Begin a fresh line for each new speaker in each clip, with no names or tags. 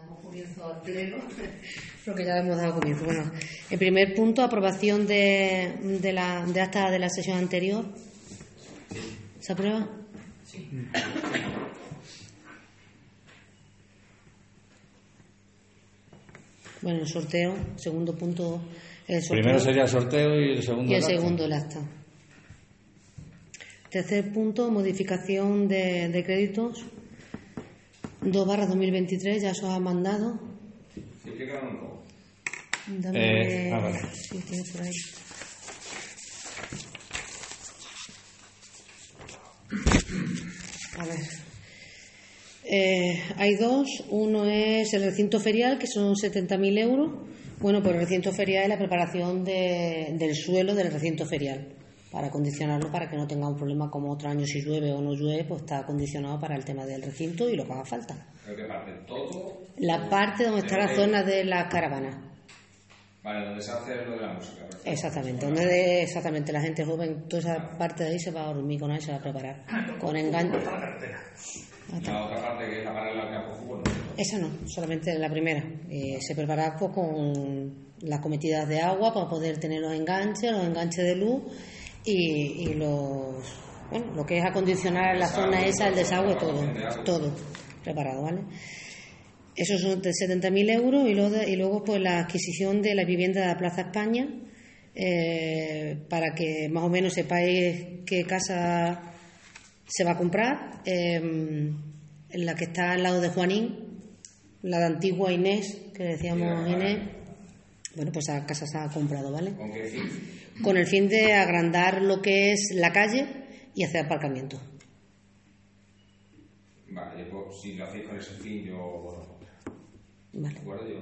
Damos comienzo al pleno, porque ya hemos dado comienzo. Bueno, el primer punto, aprobación de, de la de acta de la sesión anterior. ¿Se aprueba? Sí. Bueno, el sorteo, segundo punto. El sorteo,
Primero sería el sorteo y el segundo
y el
acta.
segundo el acta. Tercer punto, modificación de, de créditos. 2 barra 2023, ya se os ha mandado.
Sí, poco.
Dame.
Eh, ah, vale.
Sí, tiene por ahí. A ver. Eh, hay dos. Uno es el recinto ferial, que son 70.000 euros. Bueno, pues el recinto ferial es la preparación de- del suelo del recinto ferial. Para acondicionarlo, para que no tenga un problema como otro año si llueve o no llueve, pues está acondicionado para el tema del recinto y lo que haga falta.
Que parte todo.
La parte donde está la zona de las caravanas.
Vale, donde se hace lo de la música.
Exactamente, donde de- exactamente la gente joven, toda esa parte de ahí se va a hormigonar y se va a preparar. Con engaño.
La otra parte que es la paralela al campo fútbol. ¿no?
Esa no, solamente la primera. Eh, se prepara pues, con las cometidas de agua para poder tener los enganches, los enganches de luz y, y los. Bueno, lo que es acondicionar la zona esa, el desagüe, todo. Todo preparado, ¿vale? Esos son de 70.000 euros y luego, y luego pues la adquisición de la vivienda de la Plaza España eh, para que más o menos sepáis qué casa se va a comprar. eh, en la que está al lado de Juanín, la de antigua Inés, que decíamos Inés. Bueno, pues esa casa se ha comprado, ¿vale?
¿Con qué fin?
Con el fin de agrandar lo que es la calle y hacer aparcamiento.
Vale, pues, si lo hacéis con ese fin, yo voto contra.
Vale.
¿De acuerdo? Yo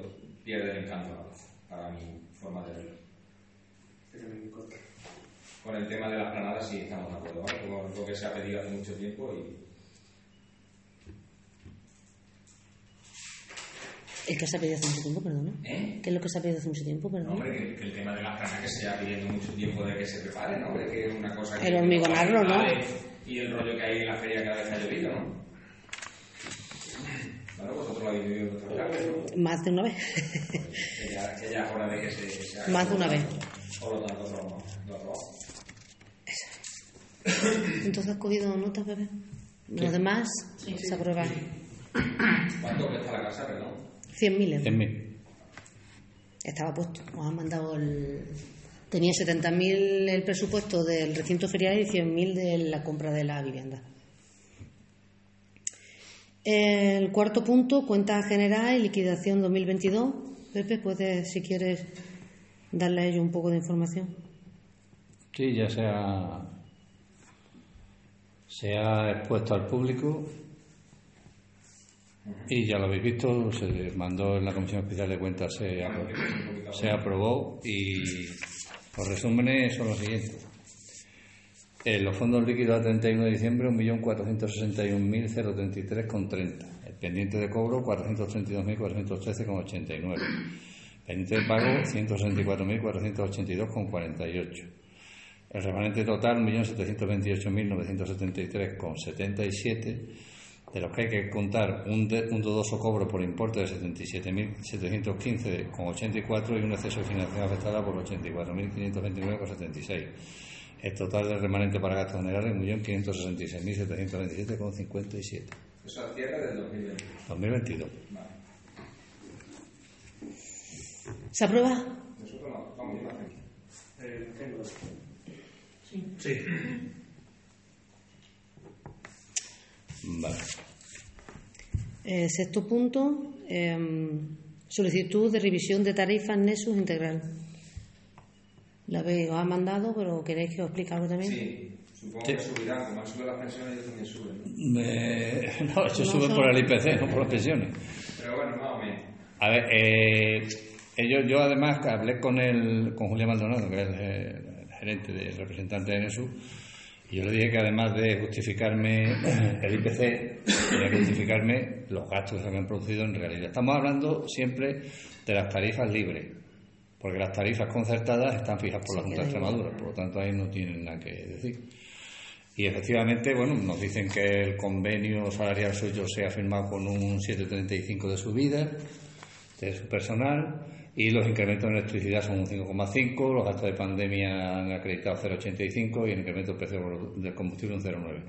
pierde el encanto la plaza, para mi forma de verlo. Con el tema de las granadas sí estamos de acuerdo, ¿vale? Como lo que se ha pedido hace mucho tiempo y
¿El que se ha pedido hace mucho tiempo, perdona?
¿Eh?
¿Qué es lo que se ha pedido hace mucho tiempo,
No,
perdona?
hombre, que, que el tema de las granadas que se ha pidiendo mucho tiempo de que se preparen, ¿no? Que es una cosa que...
El hormigonarlo, ¿no?
Y el rollo que hay en la feria cada vez que ha llovido, ¿no? Bueno, vosotros lo habéis vivido en ¿no?
Más de una vez.
Que ya, que ya es hora de que se, se haga.
Más de una vez.
Por lo tanto, lo aprobamos.
Entonces has cogido notas, bebé. Los demás se aprueban.
¿Cuánto cuesta la casa, perdón?
100.000 euros.
100.000.
Estaba puesto. Os han mandado el. Tenía 70.000 el presupuesto del recinto ferial y 100.000 de la compra de la vivienda. El cuarto punto, cuenta general y liquidación 2022. Pepe, puedes, si quieres, darle a ellos un poco de información.
Sí, ya se ha, se ha expuesto al público y ya lo habéis visto, se mandó en la Comisión Especial de Cuentas, se, apro- se aprobó y los resúmenes son los siguientes. Eh, los fondos líquidos a 31 de diciembre, 1.461.033,30. El pendiente de cobro, 432.413,89. Pendiente de pago, 164.482,48. El remanente total, 1.728.973,77, de los que hay que contar un, de- un dudoso cobro por importe de 77.715,84 y un exceso de financiación afectada por 84.529,76. El total del remanente para gastos generales, 1.566.727,57.
Eso al cierre del 2020.
2022.
Vale.
¿Se aprueba?
Nosotros no, vamos, yo lo hacemos.
Vale.
Eh, sexto punto, em, solicitud de revisión de tarifas Nexus Integral. La habéis, os ha mandado, pero queréis que os explique algo también.
Sí, supongo que subirán, como han subido las pensiones, ellos también suben. ¿no?
Eh, no, eso
No
sube
son-
por el IPC, no por las pensiones.
Pero bueno, más o menos.
A ver, eh, ellos, yo además que hablé con el, con Julián Maldonado, que es el, el gerente, el representante de NESU, y yo le dije que además de justificarme el IPC, tenía que justificarme los gastos que se habían producido en realidad. Estamos hablando siempre de las tarifas libres, porque las tarifas concertadas están fijas por la Junta de Extremadura, por lo tanto ahí no tienen nada que decir. Y efectivamente, bueno, nos dicen que el convenio salarial suyo se ha firmado con un 7,35 de subida de su personal y los incrementos en electricidad son un 5,5, los gastos de pandemia han acreditado 0,85 y el incremento del precio del combustible un 0,9.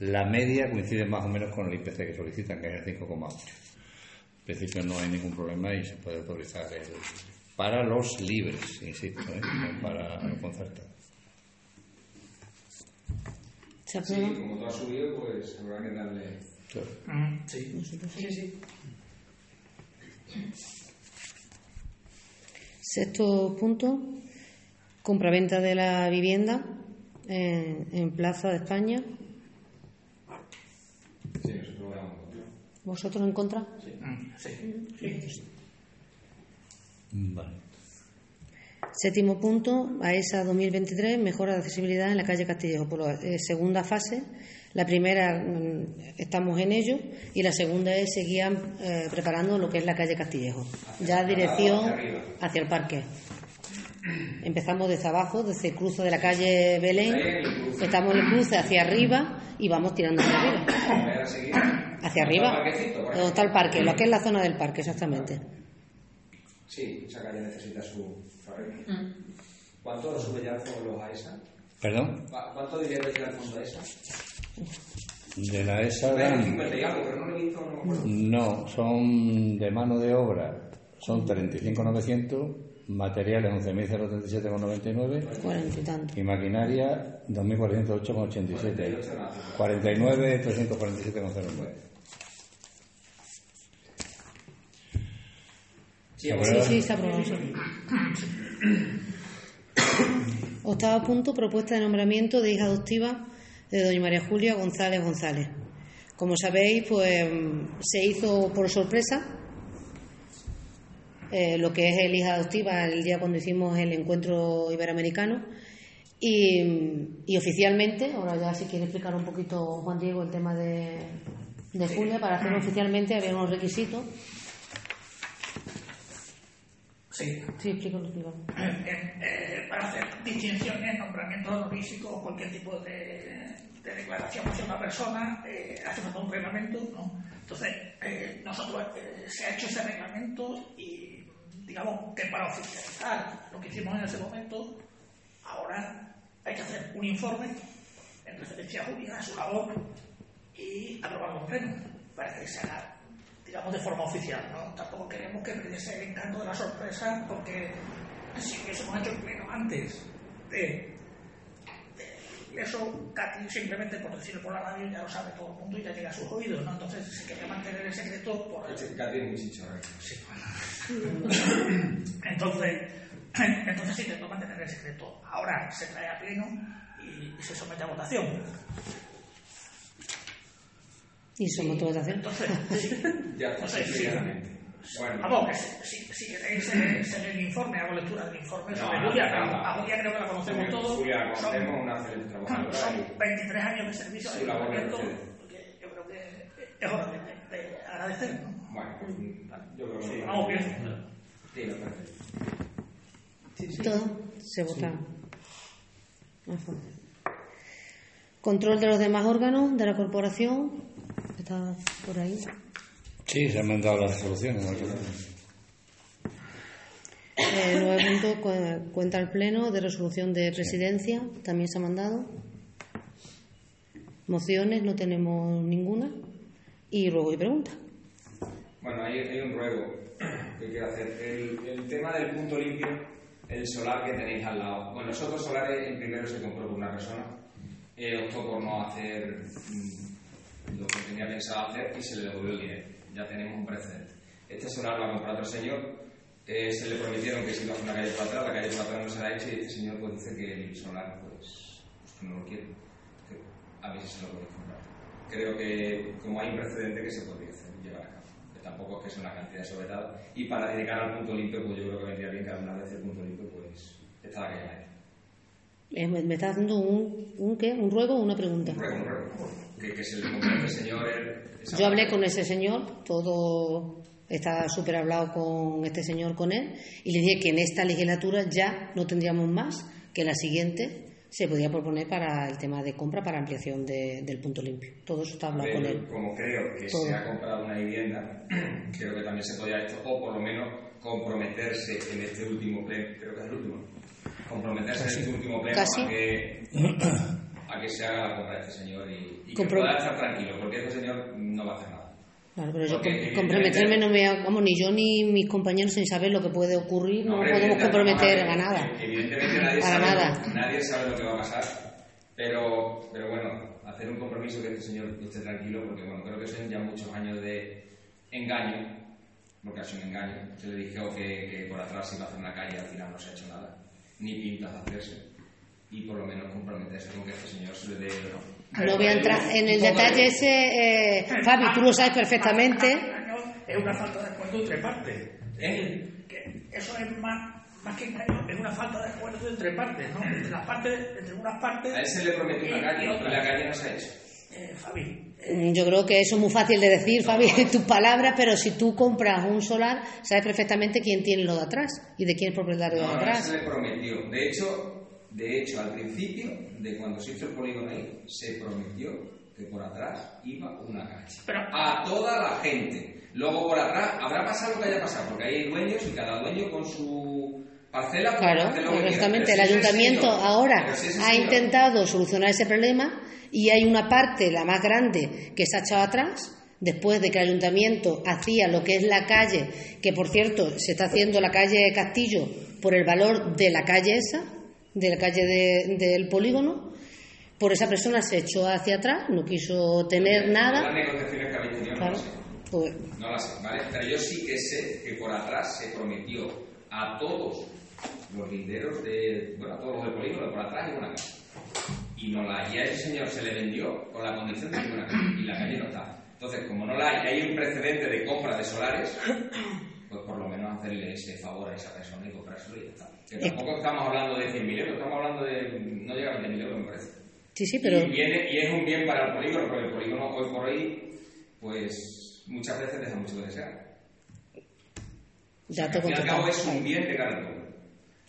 La media coincide más o menos con el IPC que solicitan, que es el 5,8. En principio no hay ningún problema y se puede autorizar el, para los libres, insisto, ¿eh? no para los concertados.
¿Se
Sí, como todo ha subido, pues habrá que darle.
Mm, Sí. Sí, sí.
Sexto punto, compraventa de la vivienda en, en Plaza de España.
Sí, nosotros.
¿Vosotros en contra?
Mm, Sí. Sí.
Vale.
Séptimo punto, AESA 2023, mejora de accesibilidad en la calle Castillejo. Por la eh, segunda fase, la primera mm, estamos en ello y la segunda es seguir eh, preparando lo que es la calle Castillejo. Ya dirección
hacia
el parque. Empezamos desde abajo, desde el cruce de la calle Belén, estamos en el cruce hacia arriba y vamos tirando hacia arriba. Hacia arriba,
¿Al parquecito, por
donde está el parque, lo que es la zona del parque, exactamente.
Sí, esa calle necesita su arreglo. ¿Cuánto sube ya los AESA?
¿Perdón?
¿Cu- ¿Cuánto dinero tira el fondo AESA?
De la ESA
Menos
dan-
50 y algo, pero no
son de mano de obra, son 35.900, materiales 11.037,99
Cuarenta y tanto.
y maquinaria 2.408,87. 49.347,09.
Sí,
¿Se
Sí, está aprobado. Octavo punto, propuesta de nombramiento de hija adoptiva de doña María Julia González González. Como sabéis, pues se hizo por sorpresa eh, lo que es el hija adoptiva el día cuando hicimos el encuentro iberoamericano y, y oficialmente, ahora ya si quiere explicar un poquito Juan Diego el tema de, de Julia, para hacerlo oficialmente había unos requisitos.
Sí.
Sí, explícalo, explícalo.
Eh, eh, para hacer distinciones, nombramientos honoríficos, cualquier tipo de, de declaración hacia una persona, eh, hace falta un reglamento, ¿no? Entonces, eh, nosotros eh, se ha hecho ese reglamento y digamos que para oficializar lo que hicimos en ese momento, ahora hay que hacer un informe en referencia a Julia, a su labor, y aprobarlo en pleno, para que se haga digamos, de forma oficial, ¿no? Tampoco queremos que perdiese el encanto de la sorpresa, porque si hubiésemos hecho el pleno antes de eso, Katy simplemente por decirlo por la radio ya lo sabe todo el mundo y ya llega a sus oídos, ¿no? Entonces se quería mantener el secreto por el,
Katy es muy.
Sí. Entonces, entonces se intentó mantener el secreto. Ahora se trae a pleno y, se somete a votación.
Y somos todos de
Entonces, sí.
Ya está,
Entonces, sí.
Bueno,
Vamos, que si, si, si queréis eh, ser el informe, hago lectura del informe
No,
sobre
no,
Julia,
no,
a Julia creo que la conocemos
Julia-
todos.
Julia
Son-
conocemos, una excelente trabajadora
Son
y-
23 años de servicio
Su
al que yo creo que es hora de, de- de agradecer. ¿no?
bueno, pues, yo creo que
Sí, vamos bien.
Sí, parece. Sí, sí.
Todo se vota. Control de los demás órganos de la corporación. Está por ahí.
Sí, se han mandado las resoluciones. ¿no?
Eh, nueve puntos, cu- cuenta el pleno de resolución de presidencia. También se ha mandado. Mociones, no tenemos ninguna. Y luego hay preguntas.
Bueno, hay, hay un ruego que quiero hacer. El, el tema del punto limpio, el solar que tenéis al lado. Bueno, nosotros solares en primero se compró por una persona. eh, optó por no hacer mm, lo que tenía pensado hacer y se le devolvió el dinero. Ya tenemos un precedente. Este solar lo ha comprado otro señor. eh, se le prometieron que se iba a una calle por atrás, la calle por atrás no se la ha hecho y este señor pues dice que el solar pues, pues no lo quiere. Que a si se lo podéis comprar. Creo que como hay un precedente que se podría hacer, llevar a cabo. Que tampoco es que sea una cantidad desorbitada. Y para dedicar al punto limpio, pues yo creo que vendría bien que alguna vez el punto limpio pues está la calle media.
Eh, me me está haciendo un, un, ¿qué? ¿Un ruego o una pregunta?
Un ruego, un ruego. Que, que se le compre a este señor el- esa
Yo hablé con ese señor, todo está súper hablado con este señor, con él, y le dije que en esta legislatura ya no tendríamos más, que la siguiente se podía proponer para el tema de compra para ampliación de- del punto limpio. Todo eso está hablado con él.
Como creo que
Todo.
se ha comprado una vivienda, creo que también se podía esto, o por lo menos comprometerse en este último pleno, creo que es el último, comprometerse en este último pleno
Casi.
a que, a que se haga la compra de este señor y, y que pueda estar tranquilo, porque este señor no va a hacer nada.
Claro, pero yo com- comprometerme no me... Vamos, ni yo ni mis compañeros sin saber lo que puede ocurrir, no,
hombre,
podemos comprometer a nada.
Evidentemente nadie,
Para
sabe,
nada.
nadie sabe lo que va a pasar, pero, pero bueno, hacer un compromiso que este señor esté tranquilo, porque bueno, creo que son ya muchos años de engaño, porque ha sido un engaño. Se le dijo que, que por atrás se iba a hacer una calle y al final no se ha hecho nada, ni pintas de hacerse, y por lo menos comprometerse con que este señor se le dé...
No voy a entrar en el
de-
detalle ese, eh, Fabi, tú lo sabes perfectamente.
Es una falta de acuerdo entre partes.
¿Eh?
Eso es más, más que engaño, es una falta de acuerdo entre partes, ¿no? Entre las partes, entre unas partes.
A él se le prometió una calle
y otras.
la calle no se ha hecho.
Eh, Fabi, eh,
Mm, Yo creo que eso es muy fácil de decir, Fabi, en tus palabras, pero si tú compras un solar, sabes perfectamente quién tiene lo de atrás y de quién es propietario de
No, no
atrás.
se le prometió. De hecho, de hecho, al principio, de cuando se hizo el polígono ahí, se prometió que por atrás iba una calle.
Pero-
a toda la gente. Luego por atrás habrá pasado lo que haya pasado, porque hay dueños y cada dueño con su parcela
Claro, exactamente. El ayuntamiento
señor-
ahora ha
señor-
intentado solucionar ese problema y hay una parte, la más grande, que se ha echado atrás. Después de que el ayuntamiento hacía lo que es la calle, que por cierto se está haciendo la calle Castillo por el valor de la calle esa, de la calle de- del polígono, por esa persona se echó hacia atrás, no quiso tener nada.
Las negociaciones que habéis tenido no
Claro,
las sé.
pues,
No las sé, ¿vale? Pero yo sí que sé que por atrás se prometió a todos los linderos de. Bueno, a todos los del polígono, por atrás y una calle. Y, no la, y a ese señor se le vendió con la condición de que una calle. Y la calle no está. Entonces, como no la hay, hay un precedente de compra de solares, pues por lo menos hacerle ese favor a esa persona y comprárselo y ya está. Que tampoco estamos hablando de 100.000 euros, estamos hablando de. no llega a 20.000 euros, me parece.
sí, sí, pero
Y, viene, y es un bien para el polígono, porque el polígono hoy por hoy, pues muchas veces deja mucho que desear.
ya te
Al fin y al cabo es un bien de cada pueblo.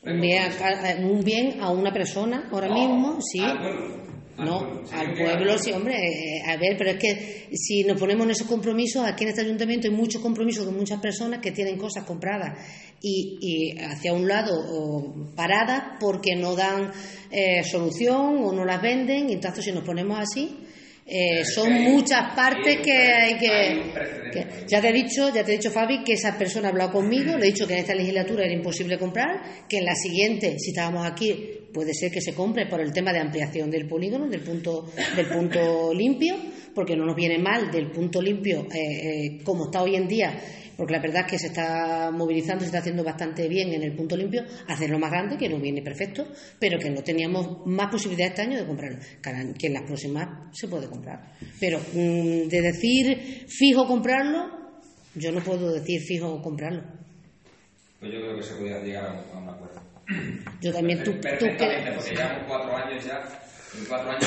Un bien, a, un bien a una persona ahora
No,
mismo, sí.
Al
No, al pueblo sí, hombre. eh, a ver, pero es que si nos ponemos en esos compromisos, aquí en este ayuntamiento hay muchos compromisos con muchas personas que tienen cosas compradas y, y hacia un lado o paradas porque no dan eh, solución o no las venden. Y entonces, si nos ponemos así, eh, son muchas partes que hay que- Ya te he dicho, ya te he dicho, Fabi, que esa persona ha hablado conmigo, le he dicho que en esta legislatura era imposible comprar, que en la siguiente, si estábamos aquí, puede ser que se compre por el tema de ampliación del polígono, del punto, del punto limpio, porque no nos viene mal del punto limpio eh, eh, como está hoy en día, porque la verdad es que se está movilizando, se está haciendo bastante bien en el punto limpio, hacerlo más grande, que no viene perfecto, pero que no teníamos más posibilidad este año de comprarlo, que en las próximas se puede comprar. Pero mm, de decir fijo comprarlo, yo no puedo decir fijo comprarlo.
Pues yo creo que se podría llegar a un, acuerdo.
Yo también, tú, tú que...
porque llevamos cuatro años ya. En cuatro años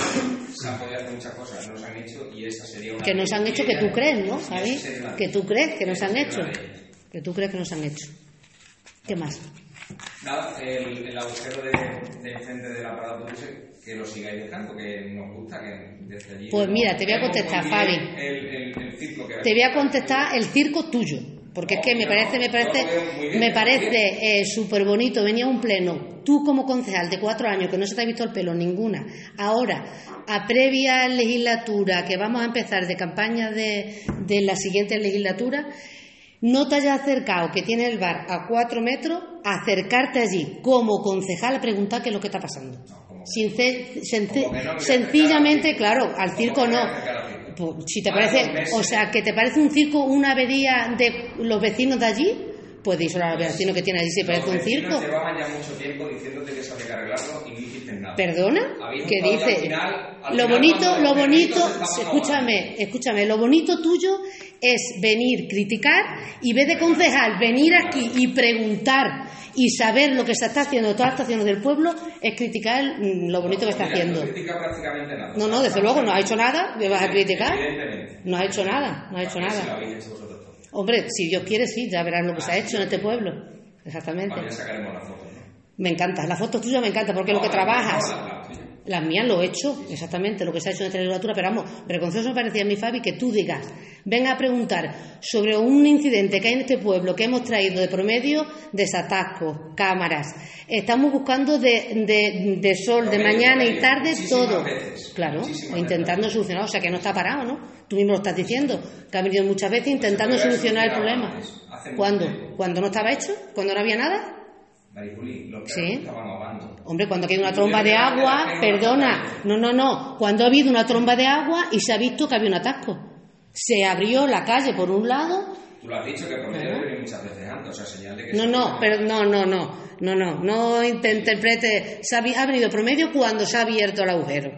se han podido hacer muchas cosas, no se han hecho y esa sería una.
Que nos han hecho que tú crees, ¿no,
una-
Que tú crees que nos han hecho. Que tú crees que nos han hecho. ¿Qué más?
Nada, el, el agujero de, de enfrente de la parada de autobuses, que lo sigáis dejando, que nos gusta, que desde allí...
Pues mira, te voy a contestar, Fabi.
El, el, el circo que
Te voy a contestar el circo tuyo, porque es que me parece, me parece, me parece súper bonito. Venía un pleno, tú como concejal de cuatro años que no se te ha visto el pelo ninguna, ahora a previa legislatura que vamos a empezar de campaña de, de la siguiente legislatura, no te hayas acercado, que tiene el bar a cuatro metros, acercarte allí como concejal a preguntar qué es lo que está pasando. Sincer-
no
sencillamente, claro, al circo no.
Al.
Pues, si te
Vale,
parece,
meses.
o sea, que te parece un circo una avería de los vecinos de allí, pues díselo a los vecinos que tienen allí si parece
Los
un circo.
Llevaban ya mucho tiempo diciéndote que eso había que arreglarlo y.
¿Perdona? ¿Qué dice?
final-
lo bonito, lo bonito, escúchame, escúchame, lo bonito tuyo es venir, criticar y vez de concejal venir aquí y preguntar y saber lo que se está haciendo, todas las estaciones del pueblo, es criticar lo bonito que está haciendo.
No.
No, desde luego no ha hecho nada, me vas a criticar. No ha hecho nada, no ha hecho nada. Hombre, si Dios quiere, sí, ya verás lo que se ha hecho en este pueblo. Exactamente. Me encanta, la foto tuya me encanta porque es lo que trabajas. Las mías lo he hecho, exactamente, lo que se ha hecho en esta legislatura, pero vamos, vergonzoso me parecía a mí, Fabi, que tú digas, venga a preguntar sobre un incidente que hay en este pueblo que hemos traído de promedio, desatascos, cámaras, estamos buscando de, de, de sol, de mañana y tarde, todo.
veces,
Claro, intentando solucionar, o sea que no está parado, ¿no? Tú mismo lo estás diciendo, que ha venido muchas veces intentando
Pues podría
solucionar el problema. ¿Cuándo? ¿Cuando no estaba hecho? ¿Cuando no había nada?
Los
Sí.
estaban ahogando.
Hombre, cuando ha habido una tromba de agua, perdona, no, no, no, cuando ha habido una tromba de agua y se ha visto que había un atasco. Se abrió la calle por un lado,
Tú lo has dicho que venir muchas veces antes, o sea, señal de que...
no,
se-
no, pero no, no, no, no, no, no te interprete, se ha, vi- ha venido promedio cuando se ha abierto el agujero.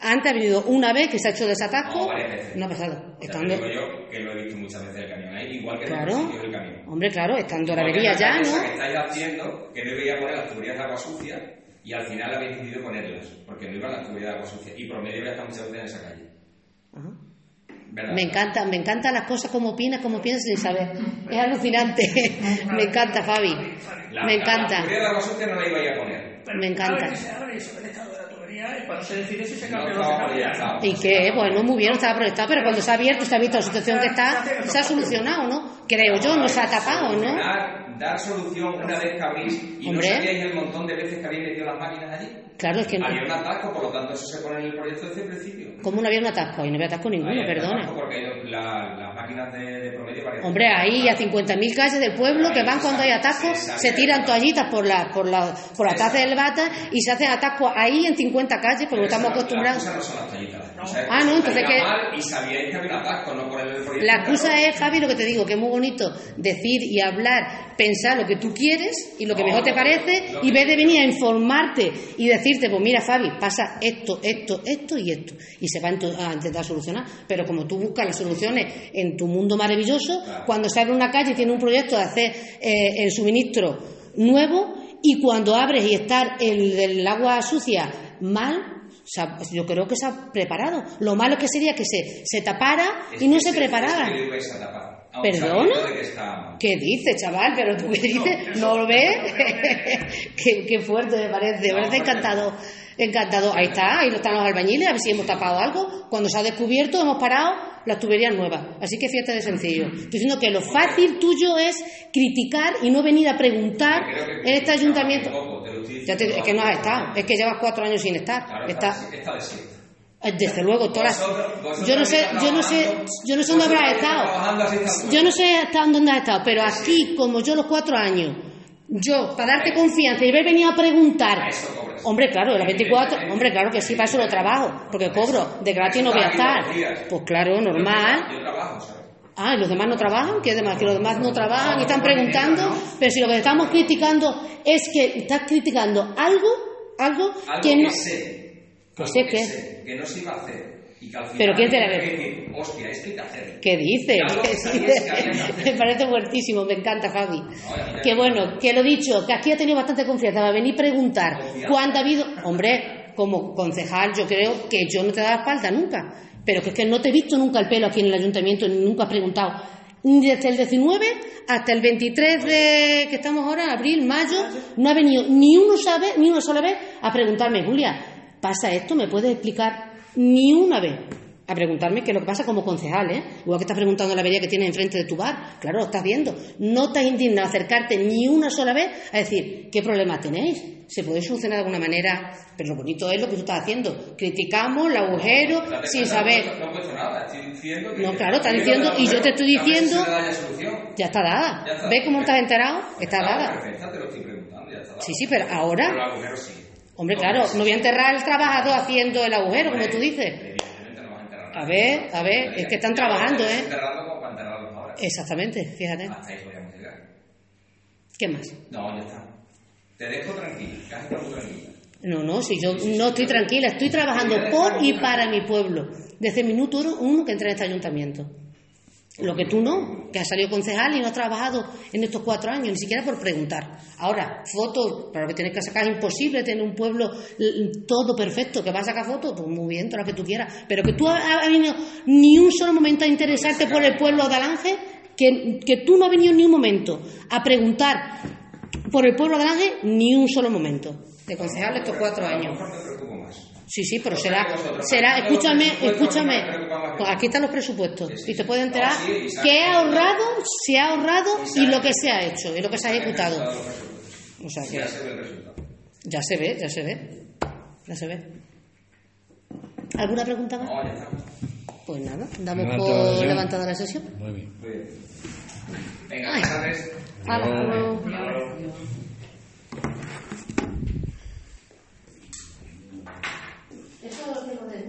Antes ha venido una vez que se ha hecho desatasco,
No, varias veces.
no ha pasado.
Ya te
Estando,
digo yo que lo he visto muchas veces el camión ahí, igual que en
claro,
sitios del camión.
hombre, claro, estando la avería
la
ya, ¿no?
que estáis haciendo, que no iba a poner las tuberías de agua sucia, y al final habéis decidido ponerlas, porque no iban las tuberías de agua sucia. Y promedio ya está muchas veces en esa calle.
Ajá. Me encanta, me encantan las cosas como opinas, como piensas sin saber. Es alucinante. me encanta, Fabi.
La,
Me
La,
encanta.
tubería de agua sucia no la iba a ir a poner.
Me encanta.
Cuando se decide si se
No
cambia o no
estaba
se cambia.
proyectado.
Y que, bueno, muy bien, estaba proyectado, pero cuando se ha abierto, se ha visto la situación que está, se ha solucionado, ¿no? Creo yo, no se ha tapado, ¿no?
Dar solución una vez que abrís y
Hombre.
no sabíais el montón de veces que habéis metido las máquinas allí.
Claro, es que no.
Había un atasco, por lo tanto eso se pone en el proyecto desde el principio.
¿Cómo no había un atasco? Ahí no había atasco ninguno, perdona.
atasco Porque la- las máquinas de, de promedio
Hombre, ahí a 50.000 calles del pueblo que van cuando hay atascos, se tiran toallitas por la, por la, por la taza del bata y se hacen atascos ahí en 50 calles porque estamos
no-
acostumbrados.
La excusa no son las tallitas. La excusa es
Ah, no, entonces que-
mal y sabíais que había atasco, no poner el proyecto.
La excusa es, Javi, lo que te digo, que es muy bonito decir y hablar, pensar lo que tú quieres y lo que
No,
mejor te parece y
que-
vez de venir a informarte y decirte, pues mira, Fabi, pasa esto, esto, esto y esto. Y se va a intentar solucionar. Pero como tú buscas las soluciones en tu mundo maravilloso,
Claro.
cuando se abre una calle y tiene un proyecto de hacer eh, el suministro nuevo y cuando abres y está el del agua sucia mal, o sea, yo creo que se ha preparado. Lo malo que sería que se, se tapara
Es
y no se preparara.
es.
¿Qué dices, chaval? ¿Pero tú qué dices? ¿No lo ves? qué, qué fuerte me parece, me
No,
parece encantado. Encantado. Ahí está, ahí están los albañiles, a ver si hemos tapado algo. Cuando se ha descubierto, hemos parado las tuberías nuevas. Así que fíjate de sencillo. Estoy diciendo que lo fácil tuyo es criticar y no venir a preguntar en este ayuntamiento. Ya te- es que no has estado, es que llevas cuatro años sin estar. Está, eh, desde luego, todas las- yo no sé, yo no sé, yo no sé dónde habrás estado. Yo no sé hasta dónde has estado, pero aquí, como yo los cuatro años, yo, para darte confianza y haber venido a preguntar.
Cobras.
Hombre, claro, las 24, hombre, claro que sí, para eso lo trabajo, porque cobro, de gratis no voy a estar. Pues claro, normal. Ah, ¿y los demás no trabajan? ¿Qué demás? Que los demás no trabajan y están preguntando. Pero si lo que estamos criticando es que estás criticando algo, algo, que no. que qué.
sé, que no se iba a hacer. Y que al final
Pero ¿quién te la ve?
que decir, Hostia, es que hay que hacer.
¿Qué dices? Me parece fuertísimo, me encanta, Fabi.
ya
Que bueno, que lo dicho, que aquí ha tenido bastante confianza para venir a preguntar cuándo ha habido. Hombre, como concejal, yo creo que yo no te he dado espalda nunca. Pero que es que no te he visto nunca el pelo aquí en el ayuntamiento, ni nunca has preguntado. Desde el 19 hasta el 23 de que estamos ahora, abril, mayo, no ha venido ni uno sabe, ni una sola vez a preguntarme, Julia, ¿pasa esto? ¿Me puedes explicar? Ni una vez a preguntarme qué es lo que pasa como concejal, ¿eh? Igual que estás preguntando la avería que tienes enfrente de tu bar. Claro, lo estás viendo. No estás indignado a acercarte ni una sola vez a decir, ¿qué problema tenéis? Se puede solucionar de alguna manera, pero lo bonito es lo que tú estás haciendo. Criticamos el agujero
Date
sin saber.
No, no nada, estoy diciendo que.
No, claro, está
que
diciendo, y yo te estoy diciendo-
ya
está dada.
Ya está.
¿Ves cómo estás enterado? Está dada.
Perfecta, te lo estoy preguntando, ya está dada.
Sí, sí, pero ahora-
Pero el agujero sí.
Hombre, claro, no voy a enterrar al trabajador haciendo el agujero, como tú dices.
A
ver, a ver, es que están trabajando, ¿eh? Exactamente, fíjate. ¿Qué más?
No, ya está. Te dejo tranquilo, casi tranquila.
No, no, si yo no estoy tranquila, estoy trabajando por y para mi pueblo, desde el minuto uno que entré en este ayuntamiento. Lo que tú no, que has salido concejal y no has trabajado en estos cuatro años, ni siquiera por preguntar. Ahora, fotos, para lo que tienes que sacar es imposible tener un pueblo todo perfecto, que vas a sacar fotos, pues muy bien, todas las que tú quieras. Pero que tú has venido ni un solo momento a interesarte por el pueblo de Alange, que, que tú no has venido ni un momento a preguntar por el pueblo de Alange, ni un solo momento. De concejal estos cuatro
lo
años. Sí, sí, pero será, será, escúchame, escúchame.
que
Pues aquí están los presupuestos y te puedes enterar qué ha ahorrado, si ha ahorrado
Y
lo que se ha hecho y lo que se ha ejecutado. O sea que
Ya se ve el resultado.
ya se ve, ya se ve, ya se ve. ¿Alguna pregunta más? Pues nada, damos por levantada la sesión.
Muy bien.
Muy bien. Venga,
那
个
那
个那。